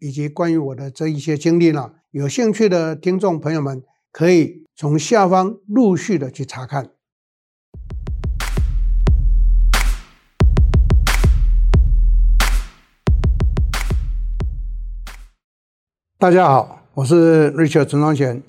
以及关于我的这一些经历呢，有兴趣的听众朋友们可以从下方陆续的去查看。大家好，我是 Richard 陈双贤，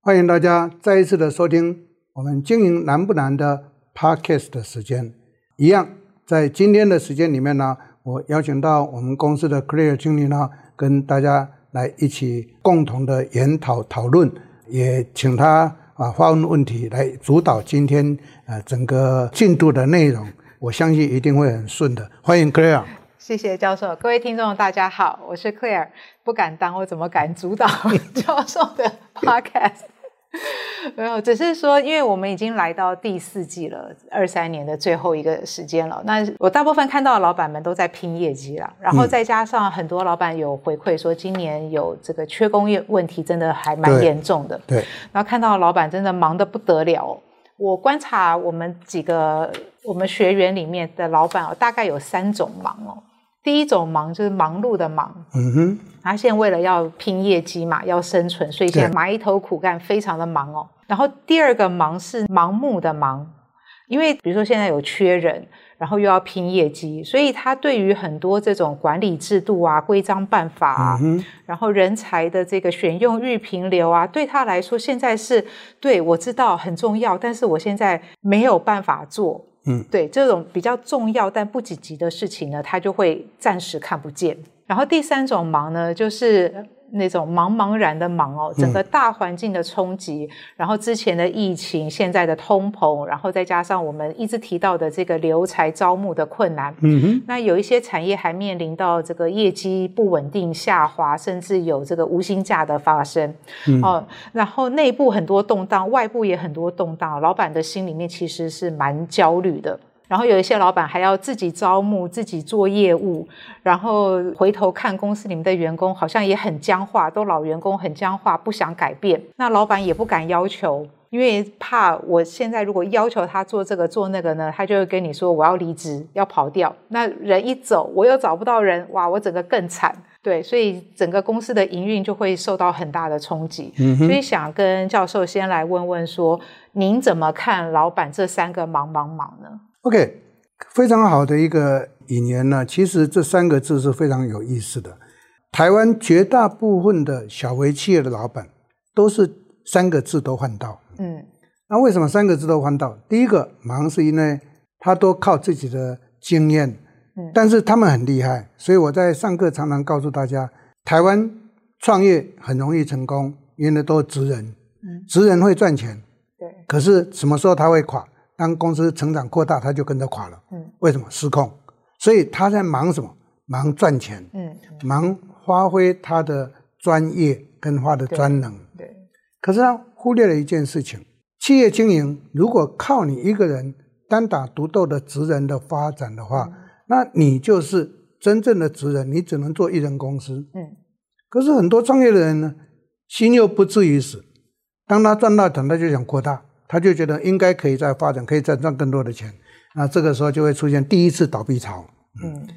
欢迎大家再一次的收听我们经营难不难的 Podcast 的时间，一样。在今天的时间里面呢，我邀请到我们公司的 Clear 经理呢，跟大家来一起共同的研讨讨论，也请他啊发问问题来主导今天呃整个进度的内容。我相信一定会很顺的。欢迎 Clear，。谢谢教授，各位听众大家好，我是 Clear，不敢当，我怎么敢主导 教授的 Podcast？没有，只是说，因为我们已经来到第四季了，二三年的最后一个时间了。那我大部分看到的老板们都在拼业绩了，然后再加上很多老板有回馈说，今年有这个缺工业问题，真的还蛮严重的。对，对，然后看到老板真的忙得不得了。我观察我们几个我们学员里面的老板哦，大概有三种忙哦。第一种忙就是忙碌的忙，嗯哼，他现在为了要拼业绩嘛，要生存，所以现在埋头苦干，非常的忙哦。然后第二个忙是盲目的忙，因为比如说现在有缺人，然后又要拼业绩，所以他对于很多这种管理制度啊、规章办法啊，嗯，然后人才的这个选用、育评流啊，对他来说现在是对，我知道很重要，但是我现在没有办法做。嗯，对，这种比较重要但不紧急的事情呢，他就会暂时看不见。然后第三种忙呢，就是。那种茫茫然的忙哦，整个大环境的冲击，嗯、然后之前的疫情，现在的通膨，然后再加上我们一直提到的这个留才招募的困难，嗯哼，那有一些产业还面临到这个业绩不稳定下滑，甚至有这个无薪假的发生，嗯、哦，然后内部很多动荡，外部也很多动荡，老板的心里面其实是蛮焦虑的。然后有一些老板还要自己招募、自己做业务，然后回头看公司里面的员工好像也很僵化，都老员工很僵化，不想改变。那老板也不敢要求，因为怕我现在如果要求他做这个做那个呢，他就会跟你说我要离职，要跑掉。那人一走，我又找不到人，哇，我整个更惨。对，所以整个公司的营运就会受到很大的冲击。嗯哼。所以想跟教授先来问问说，您怎么看老板这三个忙忙忙呢？OK，非常好的一个引言呢。其实这三个字是非常有意思的。台湾绝大部分的小微企业的老板都是三个字都换到。嗯，那为什么三个字都换到？第一个忙是因为他都靠自己的经验，嗯，但是他们很厉害，所以我在上课常常告诉大家，台湾创业很容易成功，因为都是职人，嗯，职人会赚钱，对，可是什么时候他会垮？当公司成长扩大，他就跟着垮了。嗯，为什么失控？所以他在忙什么？忙赚钱。嗯，忙发挥他的专业跟他的专能。对。对，可是他忽略了一件事情：企业经营如果靠你一个人单打独斗的职人的发展的话，嗯，那你就是真正的职人，你只能做一人公司。嗯。可是很多创业的人呢，心又不至于死。当他赚到钱，他就想扩大。他就觉得应该可以再发展，可以再赚更多的钱，那这个时候就会出现第一次倒闭潮，嗯，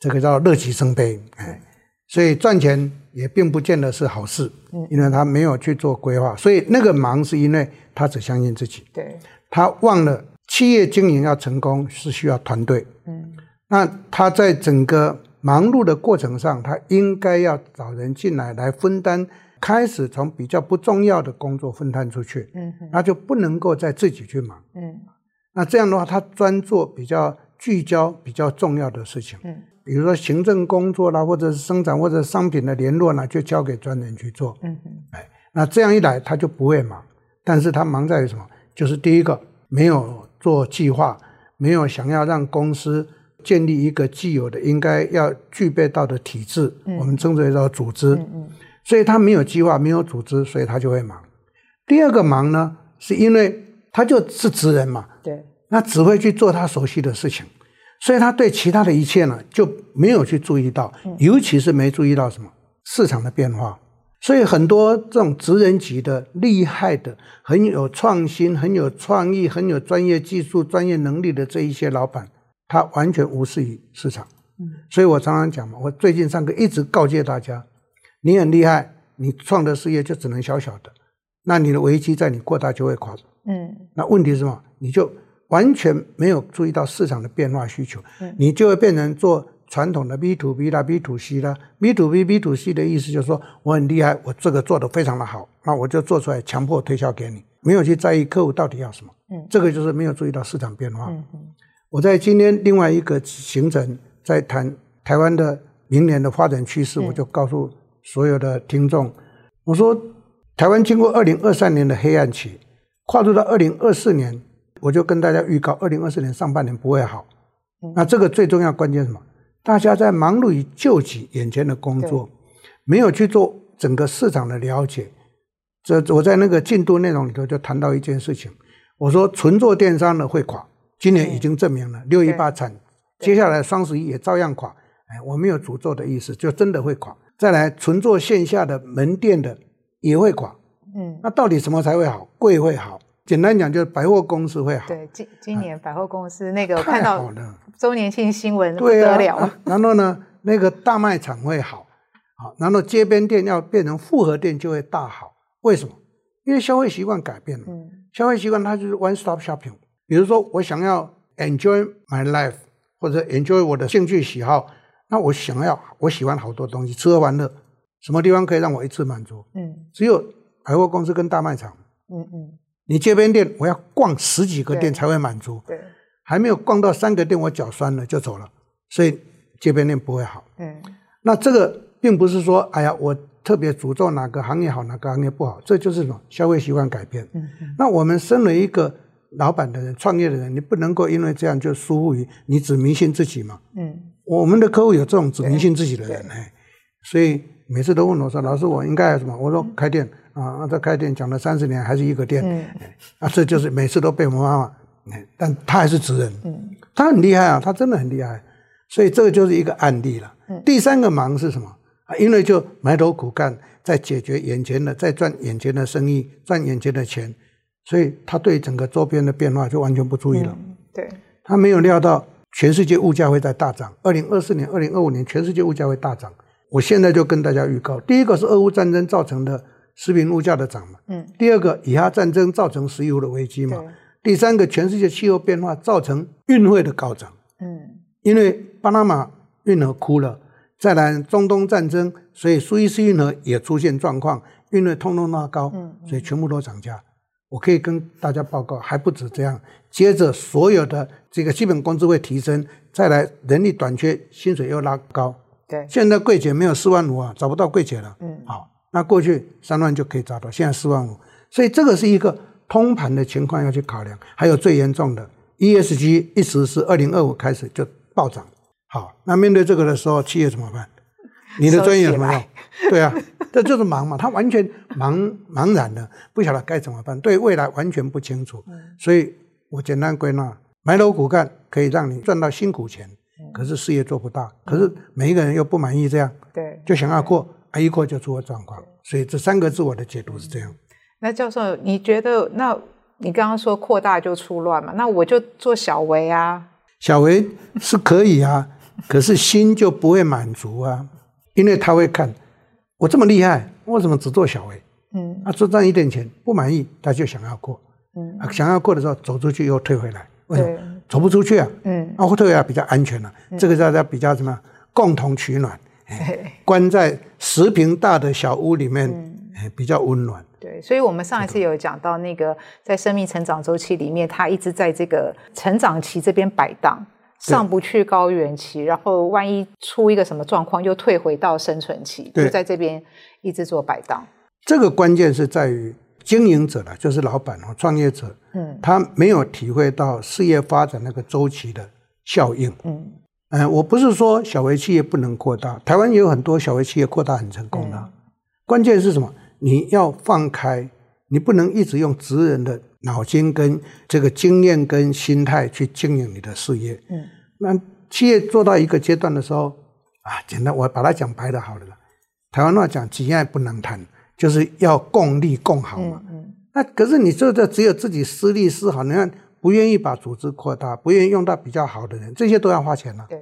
这个叫乐极生悲，哎，所以赚钱也并不见得是好事，嗯，因为他没有去做规划，所以那个忙是因为他只相信自己，对，他忘了企业经营要成功是需要团队，嗯，那他在整个忙碌的过程上，他应该要找人进来来分担。开始从比较不重要的工作分摊出去，嗯哼，那就不能够再自己去忙，嗯，那这样的话，他专做比较聚焦、比较重要的事情，嗯，比如说行政工作啦，或者是生产或者商品的联络呢，就交给专人去做，嗯哼，哎，那这样一来，他就不会忙，但是他忙在于什么？就是第一个，没有做计划，没有想要让公司建立一个既有的应该要具备到的体制，嗯、我们称之为叫组织。嗯嗯、所以他没有计划，没有组织，所以他就会忙。第二个忙呢，是因为他就是职人嘛，对，那只会去做他熟悉的事情，所以他对其他的一切呢就没有去注意到，嗯、尤其是没注意到什么市场的变化。所以很多这种职人级的厉害的、很有创新、很有创意、很有专业技术、专业能力的这一些老板，他完全无视于市场。嗯，所以我常常讲嘛，我最近上课一直告诫大家：你很厉害，你创的事业就只能小小的，那你的危机在你过大就会垮。嗯，那问题是什么？你就完全没有注意到市场的变化需求，嗯，你就会变成做。传统的 B to B 啦，B to C 啦，B to B、B to C 的意思就是说我很厉害，我这个做的非常的好，那我就做出来强迫推销给你，没有去在意客户到底要什么。嗯，这个就是没有注意到市场变化。嗯嗯。我在今天另外一个行程在谈台湾的明年的发展趋势，我就告诉所有的听众，我说台湾经过二零二三年的黑暗期，跨入到二零二四年，我就跟大家预告，二零二四年上半年不会好。那这个最重要关键是什么？大家在忙碌于救济眼前的工作，没有去做整个市场的了解。这我在那个进度内容里头就谈到一件事情，我说纯做电商的会垮，今年已经证明了六一八惨，接下来双十一也照样垮。哎，我没有诅咒的意思，就真的会垮。再来纯做线下的门店的也会垮。嗯，那到底什么才会好？贵会好。简单讲，就是百货公司会好。对，今今年百货公司那个我看到周年庆新闻不得了。啊、然后呢，那个大卖场会好，好，然后街边店要变成复合店就会大好。为什么？因为消费习惯改变了。嗯、消费习惯它就是 one stop shopping。比如说，我想要 enjoy my life，或者 enjoy 我的兴趣喜好，那我想要我喜欢好多东西，吃喝玩乐，什么地方可以让我一次满足？嗯，只有百货公司跟大卖场。嗯嗯。嗯你街边店，我要逛十几个店才会满足。对，还没有逛到三个店，我脚酸了就走了。所以街边店不会好。嗯，那这个并不是说，哎呀，我特别诅咒哪个行业好，哪个行业不好，这就是什么消费习惯改变。那我们身为一个老板的人、创业的人，你不能够因为这样就疏忽于你只迷信自己嘛。嗯。我们的客户有这种只迷信自己的人，哎，所以每次都问我说：“老师，我应该什么？”我说：“开店。”啊，这开店讲了三十年，还是一个店，嗯、啊，这就是每次都被我们骂骂，但他还是职人，嗯，他很厉害啊，他真的很厉害，所以这个就是一个案例了。嗯、第三个忙是什么？啊，因为就埋头苦干，在解决眼前的，在赚眼前的生意，赚眼前的钱，所以他对整个周边的变化就完全不注意了。嗯、对，他没有料到全世界物价会在大涨，二零二四年、二零二五年全世界物价会大涨。我现在就跟大家预告，第一个是俄乌战争造成的。食品物价的涨嘛，嗯，第二个以哈战争造成石油的危机嘛，对第三个全世界气候变化造成运费的高涨，嗯，因为巴拿马运河枯了，再来中东战争，所以苏伊士运河也出现状况，运费通通拉高，嗯，所以全部都涨价。嗯、我可以跟大家报告，还不止这样，接着所有的这个基本工资会提升，再来人力短缺，薪水又拉高，对，现在柜姐没有四万五啊，找不到柜姐了，嗯，好。那过去三万就可以找到，现在四万五，所以这个是一个通盘的情况要去考量。还有最严重的 ESG，一直是二零二五开始就暴涨。好，那面对这个的时候，企业怎么办？你的专业怎么样？对啊，这就是忙嘛，他完全茫茫然的，不晓得该怎么办，对未来完全不清楚。所以我简单归纳：埋头苦干可以让你赚到辛苦钱，可是事业做不大，可是每一个人又不满意这样，对，就想要过。啊一过就出了状况，所以这三个字我的解读是这样。那教授，你觉得？那你刚刚说扩大就出乱嘛？那我就做小微啊。小微是可以啊，可是心就不会满足啊，因为他会看我这么厉害，为什么只做小微？嗯，啊只赚一点钱不满意，他就想要过。嗯，啊，想要过的时候走出去又退回来，为什么？走不出去啊？嗯，啊，退回来比较安全了，啊。嗯，这个叫叫比较什么？共同取暖。关在十平大的小屋里面，嗯、比较温暖。对，所以我们上一次有讲到那个在生命成长周期里面，他一直在这个成长期这边摆荡，上不去高原期，然后万一出一个什么状况，又退回到生存期，就在这边一直做摆荡。这个关键是在于经营者了，就是老板和创业者，嗯，他没有体会到事业发展那个周期的效应，嗯。嗯，我不是说小微企业不能扩大，台湾也有很多小微企业扩大很成功的。嗯、关键是什么？你要放开，你不能一直用职人的脑筋跟这个经验跟心态去经营你的事业。嗯，那企业做到一个阶段的时候，啊，简单，我把它讲白了好了。台湾话讲，几爱不能谈，就是要共利共好嘛。嗯，嗯，那可是你做的只有自己私利私好，你看不愿意把组织扩大，不愿意用到比较好的人，这些都要花钱了。对，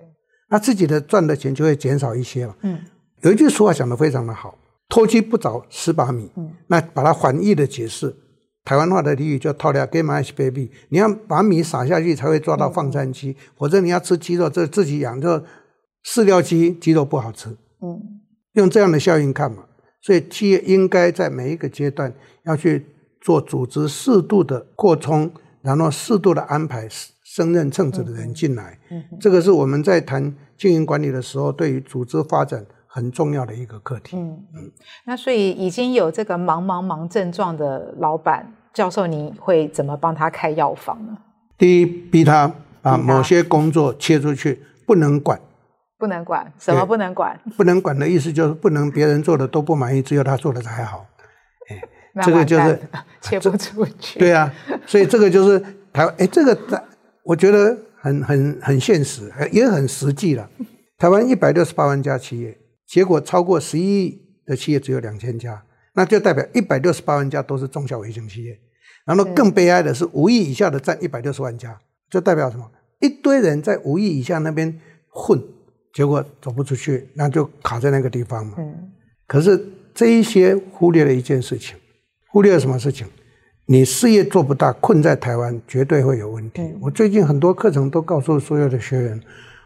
那自己的赚的钱就会减少一些了。嗯，有一句俗话讲得非常的好，偷鸡不着蚀把米。嗯，那把它反义的解释。台湾话的俚语叫“套料给买 baby”，你要把米撒下去才会抓到放山鸡，否则你要吃鸡肉，这自己养就饲料鸡，鸡肉不好吃。嗯，用这样的效应看嘛，所以企业应该在每一个阶段要去做组织适度的扩充，然后适度的安排升任称职的人进来。嗯，这个是我们在谈经营管理的时候，对于组织发展。很重要的一个课题。嗯嗯，那所以已经有这个忙忙忙症状的老板教授，你会怎么帮他开药方呢？第一，逼他把某些工作切出去，不能管。不能管，什么不能管？不能管的意思就是不能别人做的都不满意，只有他做的才好。哎，这个就是 切不出去。对啊，所以这个就是台湾。哎，这个在我觉得很很很现实，也很实际了。台湾一百六十八万家企业。结果超过十一亿的企业只有两千家，那就代表一百六十八万家都是中小微型企业。然后更悲哀的是，五亿以下的占一百六十万家，就代表什么？一堆人在五亿以下那边混，结果走不出去，那就卡在那个地方嘛。嗯。可是这一些忽略了一件事情，忽略了什么事情？你事业做不大，困在台湾绝对会有问题。我最近很多课程都告诉所有的学员，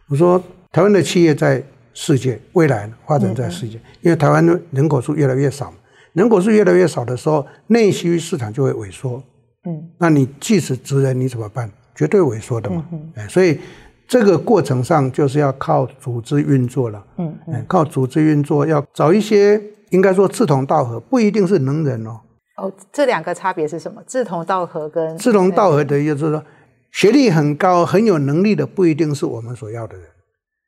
我说台湾的企业在。世界未来发展在世界，因为台湾的人口数越来越少，人口数越来越少的时候，内需市场就会萎缩。嗯，那你即使职人你怎么办？绝对萎缩的嘛。哎，所以这个过程上就是要靠组织运作了。嗯嗯，靠组织运作，要找一些应该说志同道合，不一定是能人哦。哦，这两个差别是什么？志同道合跟志同道合的意思就是说，学历很高、很有能力的，不一定是我们所要的人。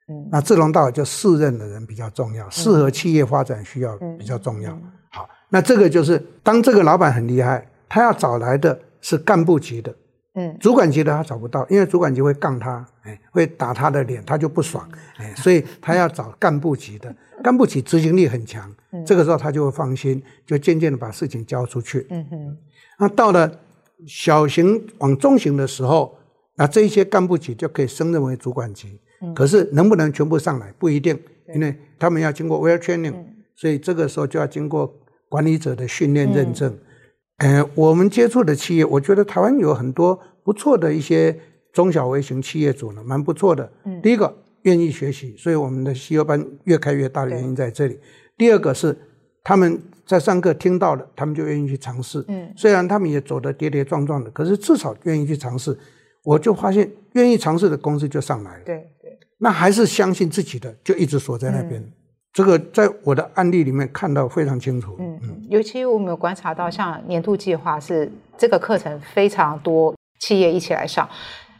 嗯，那志同道合就适任的人比较重要，适合企业发展需要比较重要。好，那这个就是当这个老板很厉害，他要找来的是干部级的，嗯，主管级的他找不到，因为主管级会杠他，哎，会打他的脸，他就不爽，哎，所以他要找干部级的，干部级执行力很强，这个时候他就会放心，就渐渐的把事情交出去。嗯哼，那到了小型往中型的时候，那这一些干部级就可以升任为主管级。可是能不能全部上来不一定，因为他们要经过 well training，所以这个时候就要经过管理者的训练认证。呃，我们接触的企业，我觉得台湾有很多不错的一些中小微型企业主呢，蛮不错的。第一个愿意学习，所以我们的 CEO 班越开越大的原因在这里。第二个是他们在上课听到了，他们就愿意去尝试。嗯，虽然他们也走得跌跌撞撞的，可是至少愿意去尝试。我就发现愿意尝试的公司就上来了。对。那还是相信自己的，就一直锁在那边。嗯、这个在我的案例里面看到非常清楚。嗯嗯，尤其我们有观察到，像年度计划是这个课程非常多企业一起来上，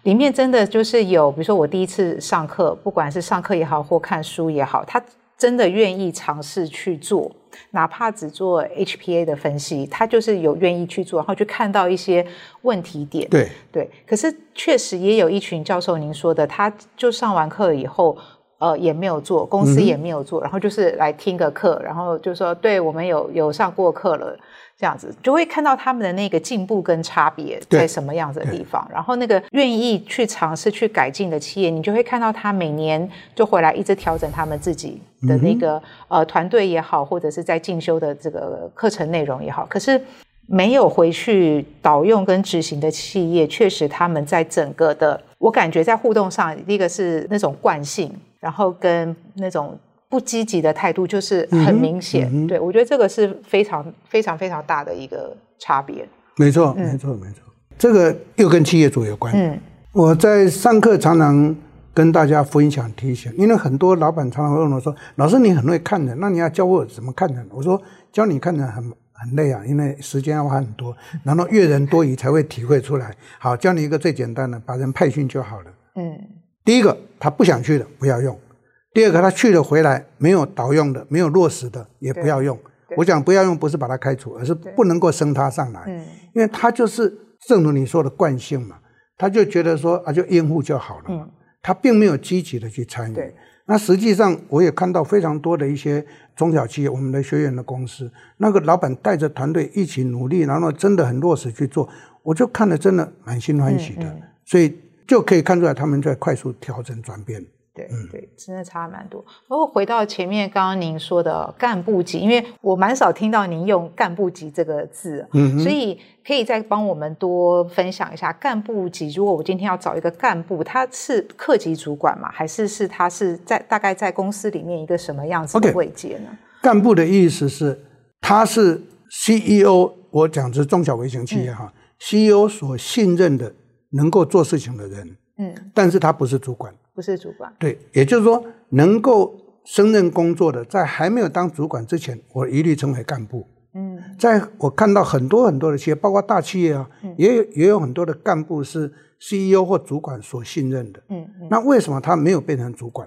里面真的就是有，比如说我第一次上课，不管是上课也好，或看书也好，他真的愿意尝试去做。哪怕只做 HPA 的分析，他就是有愿意去做，然后去看到一些问题点。对对，可是确实也有一群教授您说的，他就上完课以后，呃，也没有做，公司也没有做，嗯、然后就是来听个课，然后就说，对我们有有上过课了。这样子就会看到他们的那个进步跟差别在什么样子的地方，然后那个愿意去尝试去改进的企业，你就会看到他每年就回来一直调整他们自己的那个、嗯、呃团队也好，或者是在进修的这个课程内容也好。可是没有回去导用跟执行的企业，确实他们在整个的我感觉在互动上，第一个是那种惯性，然后跟那种。不积极的态度就是很明显，嗯嗯、对，我觉得这个是非常非常非常大的一个差别。没错，没错，没错，这个又跟企业主有关。嗯，我在上课常常跟大家分享提醒，因为很多老板常常会问我说：“老师，你很会看人，那你要教我怎么看人？”我说：“教你看人很很累啊，因为时间要花很多，然后阅人多疑才会体会出来。好，教你一个最简单的，把人派训就好了。”嗯。第一个，他不想去的不要用；第二个，他去了回来没有导用的、没有落实的也不要用。我讲不要用，不是把他开除，而是不能够升他上来，因为他就是正如你说的惯性嘛，他就觉得说啊，就应付就好了嘛，他并没有积极的去参与。那实际上我也看到非常多的一些中小企业，我们的学员的公司，那个老板带着团队一起努力，然后真的很落实去做，我就看了真的满心欢喜的，所以就可以看出来他们在快速调整转变。对对，真的差蛮多。然后回到前面刚刚您说的干部级，因为我蛮少听到您用干部级这个字，嗯，所以可以再帮我们多分享一下干部级。如果我今天要找一个干部，他是客级主管嘛？还是是他是在大概在公司里面一个什么样子的位阶呢？Okay, 干部的意思是他是 CEO，我讲的是中小微型企业哈，嗯，CEO 所信任的能够做事情的人，嗯，但是他不是主管。不是主管，对，也就是说，能够胜任工作的，在还没有当主管之前，我一律称为干部。嗯，在我看到很多很多的企业，包括大企业啊，嗯、也有也有很多的干部是 CEO 或主管所信任的。嗯，嗯，那为什么他没有变成主管？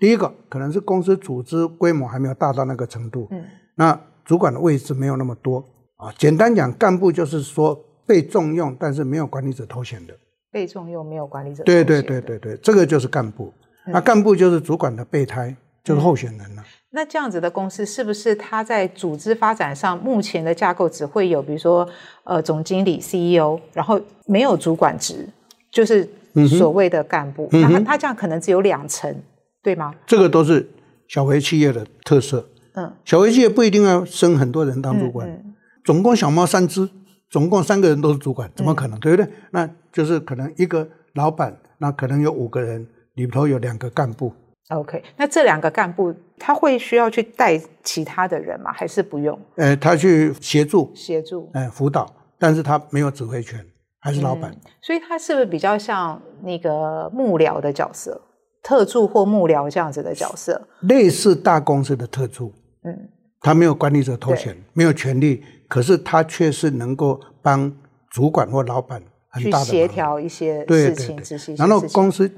第一个可能是公司组织规模还没有大到那个程度。嗯，那主管的位置没有那么多啊。简单讲，干部就是说被重用，但是没有管理者头衔的。被重用没有管理者，对对对对对，这个就是干部。嗯、那干部就是主管的备胎，就是候选人了、嗯。那这样子的公司是不是它在组织发展上目前的架构只会有，比如说呃总经理、CEO，然后没有主管职，就是所谓的干部。嗯、那他他这样可能只有两层，对吗？这个都是小微企业的特色。嗯，小微企业不一定要升很多人当主管，总共小猫三只。总共三个人都是主管，怎么可能？嗯、对不对？那就是可能一个老板，那可能有五个人，里头有两个干部。OK，那这两个干部他会需要去带其他的人吗？还是不用？呃，他去协助，协助，呃，辅导，但是他没有指挥权，还是老板。嗯、所以他是不是比较像那个幕僚的角色，特助或幕僚这样子的角色？类似大公司的特助。嗯。他没有管理者头衔，没有权力，可是他却是能够帮主管或老板很大的去协调一些事情，对对对，然后公司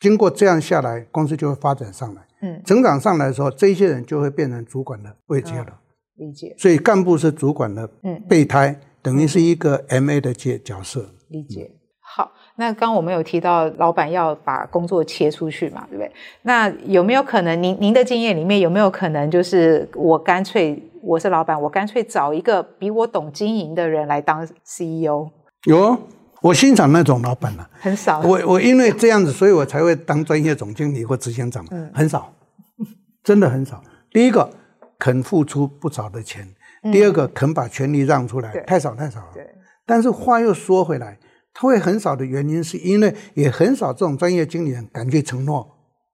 经过这样下来，公司就会发展上来，嗯，成长上来的时候，这些人就会变成主管的位阶了。嗯，理解。所以干部是主管的备胎，嗯，等于是一个 MA 的角角色。理解。好，那刚我们有提到老板要把工作切出去嘛，对不对？那有没有可能您您的经验里面有没有可能，就是我干脆我是老板，我干脆找一个比我懂经营的人来当 CEO？有，我欣赏那种老板了，很少。我我因为这样子，所以我才会当专业总经理或执行长，嗯，很少，真的很少。第一个肯付出不少的钱，第二个肯把权力让出来，太少太少了。对。但是话又说回来。他会很少的原因，是因为也很少这种专业经理人敢去承诺。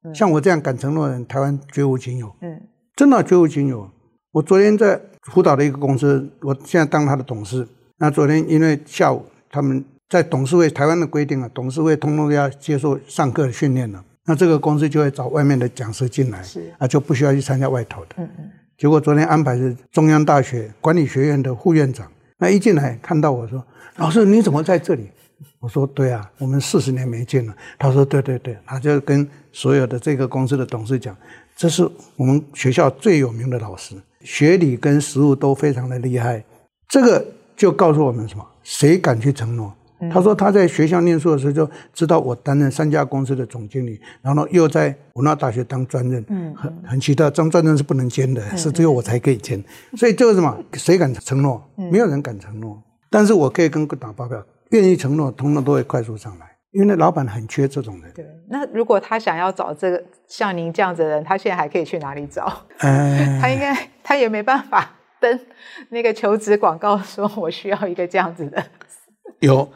嗯、像我这样敢承诺的人，台湾绝无仅有。嗯，真的绝无仅有。我昨天在辅导的一个公司，我现在当他的董事。那昨天因为下午他们在董事会，台湾的规定啊，董事会通通要接受上课的训练了。那这个公司就会找外面的讲师进来，是啊，就不需要去参加外头的。嗯嗯。结果昨天安排是中央大学管理学院的副院长，那一进来看到我说：“老师，你怎么在这里？”我说对啊，我们四十年没见了。他说对对对，他就跟所有的这个公司的董事讲，这是我们学校最有名的老师，学理跟实务都非常的厉害。这个就告诉我们什么？谁敢去承诺？他说他在学校念书的时候就知道我担任三家公司的总经理，然后又在文化大学当专任，嗯，很很奇特，当专任是不能兼的，是只有我才可以兼。所以这个什么？谁敢承诺？没有人敢承诺。但是我可以跟各位打包票。愿意承诺，通通都会快速上来，因为那老板很缺这种人。对，那如果他想要找这个像您这样子的人，他现在还可以去哪里找？呃、他应该他也没办法登那个求职广告，说我需要一个这样子的。有，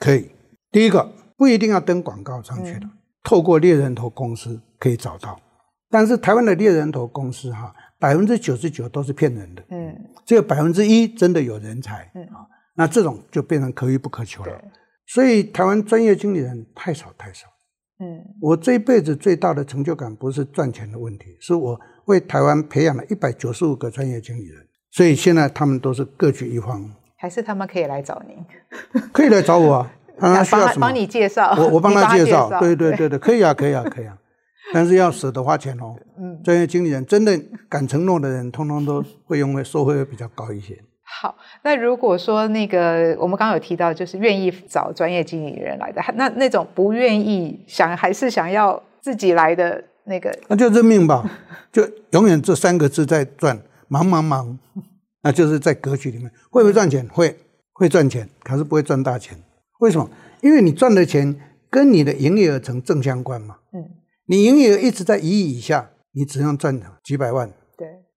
可以。第一个不一定要登广告上去的，嗯、透过猎人头公司可以找到。但是台湾的猎人头公司哈，百分之九十九都是骗人的。嗯，只有百分之一真的有人才。嗯啊。那这种就变成可遇不可求了，所以台湾专业经理人太少太少。嗯，我这一辈子最大的成就感不是赚钱的问题，是我为台湾培养了一百九十五个专业经理人，所以现在他们都是各据一方。还是他们可以来找您？可以来找我啊！他需要什么？帮你介绍，我我 帮他介绍。对对对对，可以啊，可以啊，可以啊。但是要舍得花钱哦。嗯，专业经理人真的敢承诺的人，通通都会用会收费会比较高一些。好，那如果说那个我们刚刚有提到，就是愿意找专业经理人来的，那那种不愿意想还是想要自己来的那个，那就认命吧，就永远这三个字在转，忙忙忙，那就是在格局里面会不会赚钱？会会赚钱，可是不会赚大钱。为什么？因为你赚的钱跟你的营业额成正相关嘛。嗯。你营业额一直在一亿以下，你只能赚几百万，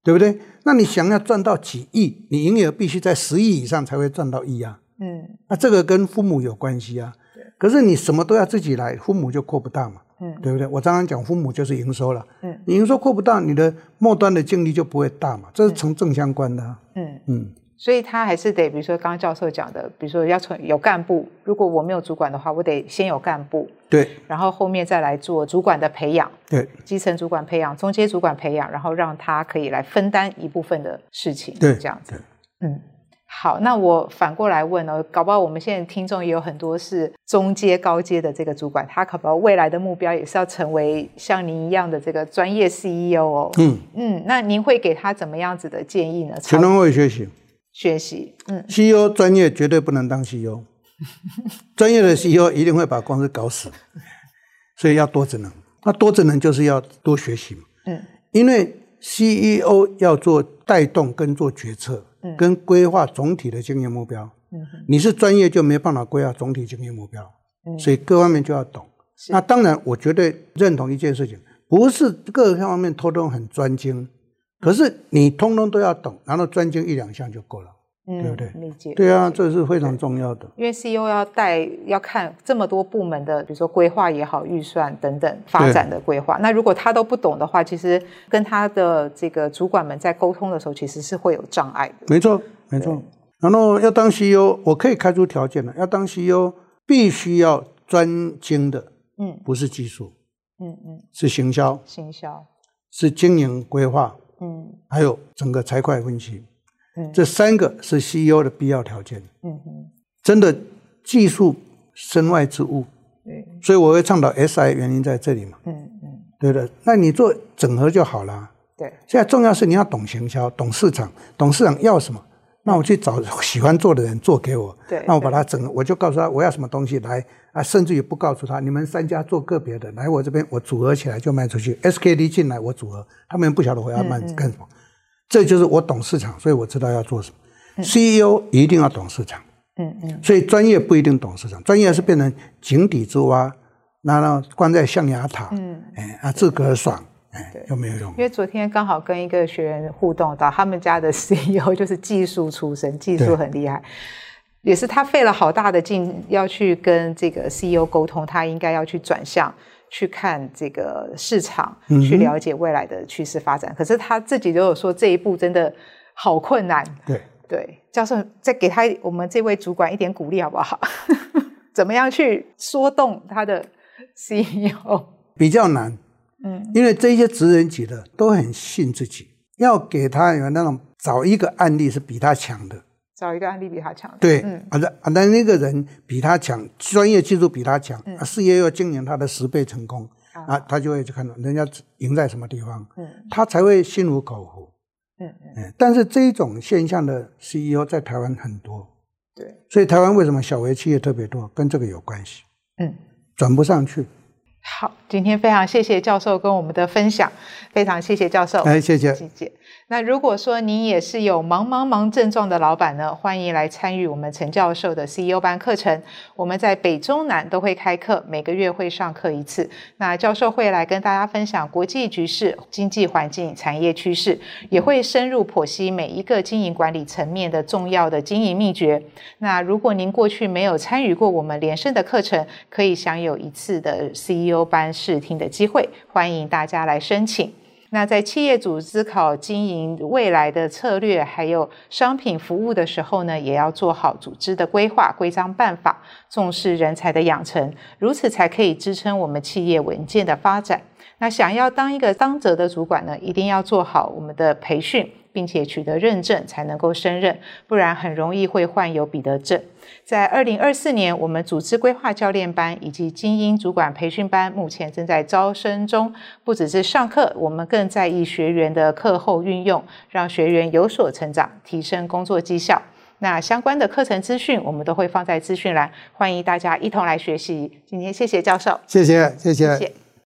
对对不对？那你想要赚到几亿，你营业额必须在十亿以上才会赚到亿啊。嗯，那这个跟父母有关系啊。对。可是你什么都要自己来，父母就扩不大嘛。嗯，对不对？我刚刚讲父母就是营收了。嗯，你营收扩不大，你的末端的净利就不会大嘛，这是成正相关的啊。嗯嗯。所以他还是得，比如说刚刚教授讲的，比如说要从有干部，如果我没有主管的话，我得先有干部，对，然后后面再来做主管的培养，对，基层主管培养，中阶主管培养，然后让他可以来分担一部分的事情，对，这样子，嗯，好，那我反过来问哦，搞不好我们现在听众也有很多是中阶、高阶的这个主管，他搞不好未来的目标也是要成为像您一样的这个专业 CEO 哦，嗯嗯，那您会给他怎么样子的建议呢？全方位学习。学习，嗯，CEO 专业绝对不能当 CEO，专业的 CEO 一定会把公司搞死，所以要多职能。那多职能就是要多学习嘛，嗯，因为 CEO 要做带动跟做决策，嗯，跟规划总体的经营目标，嗯，你是专业就没办法规划总体经营目标，嗯，所以各方面就要懂。那当然，我绝对认同一件事情，不是各方面都都很专精。可是你通通都要懂，然后专精一两项就够了，嗯、对不对？理解。对啊，这是非常重要的。因为 CEO 要带，要看这么多部门的，比如说规划也好、预算等等发展的规划。那如果他都不懂的话，其实跟他的这个主管们在沟通的时候，其实是会有障碍的。没错，没错。然后要当 CEO，我可以开出条件了。要当 CEO，必须要专精的，嗯，不是技术，嗯嗯，是行销，行销是经营规划。嗯，还有整个财会分析，嗯，这三个是 CEO 的必要条件。嗯哼，真的技术身外之物。对，所以我会倡导 SI，原因在这里嘛。嗯嗯，对的。那你做整合就好了。对，现在重要是你要懂行销，懂市场，懂市场要什么。那我去找喜欢做的人做给我，对，那我把它整个，我就告诉他我要什么东西来啊，甚至于不告诉他，你们三家做个别的，来我这边我组合起来就卖出去，SKD 进来我组合，他们不晓得我要卖干什么，嗯嗯，这就是我懂市场，所以我知道要做什么。嗯、CEO 一定要懂市场，嗯嗯，所以专业不一定懂市场，专业是变成井底之蛙，然后关在象牙塔，嗯，哎啊自个儿爽。对，有没有用？因为昨天刚好跟一个学员互动到，他们家的 CEO 就是技术出身，技术很厉害，也是他费了好大的劲要去跟这个 CEO 沟通，他应该要去转向去看这个市场，嗯、去了解未来的趋势发展。可是他自己都有说这一步真的好困难。对对，教授再给他我们这位主管一点鼓励好不好？怎么样去说动他的 CEO？比较难。嗯，因为这些职人级的都很信自己，要给他有那种找一个案例是比他强的，找一个案例比他强的，对，嗯，啊，啊，但那个人比他强，专业技术比他强，嗯、事业要经营他的十倍成功，嗯、啊，他就会去看到人家赢在什么地方，嗯，他才会心服口服，嗯嗯，但是这种现象的 CEO 在台湾很多，对，所以台湾为什么小微企业特别多，跟这个有关系，嗯，转不上去。好，今天非常谢谢教授跟我们的分享，非常谢谢教授。哎，谢谢，谢谢。那如果说您也是有忙忙忙症状的老板呢，欢迎来参与我们陈教授的 CEO 班课程。我们在北中南都会开课，每个月会上课一次。那教授会来跟大家分享国际局势、经济环境、产业趋势，也会深入剖析每一个经营管理层面的重要的经营秘诀。那如果您过去没有参与过我们连胜的课程，可以享有一次的 CEO 班试听的机会，欢迎大家来申请。那在企业主思考经营未来的策略，还有商品服务的时候呢，也要做好组织的规划、规章办法，重视人才的养成，如此才可以支撑我们企业稳健的发展。那想要当一个当责的主管呢，一定要做好我们的培训，并且取得认证才能够胜任，不然很容易会患有彼得症。在二零二四年，我们组织规划教练班以及精英主管培训班目前正在招生中。不只是上课，我们更在意学员的课后运用，让学员有所成长，提升工作绩效。那相关的课程资讯，我们都会放在资讯栏，欢迎大家一同来学习。今天谢谢教授，谢谢谢谢。谢谢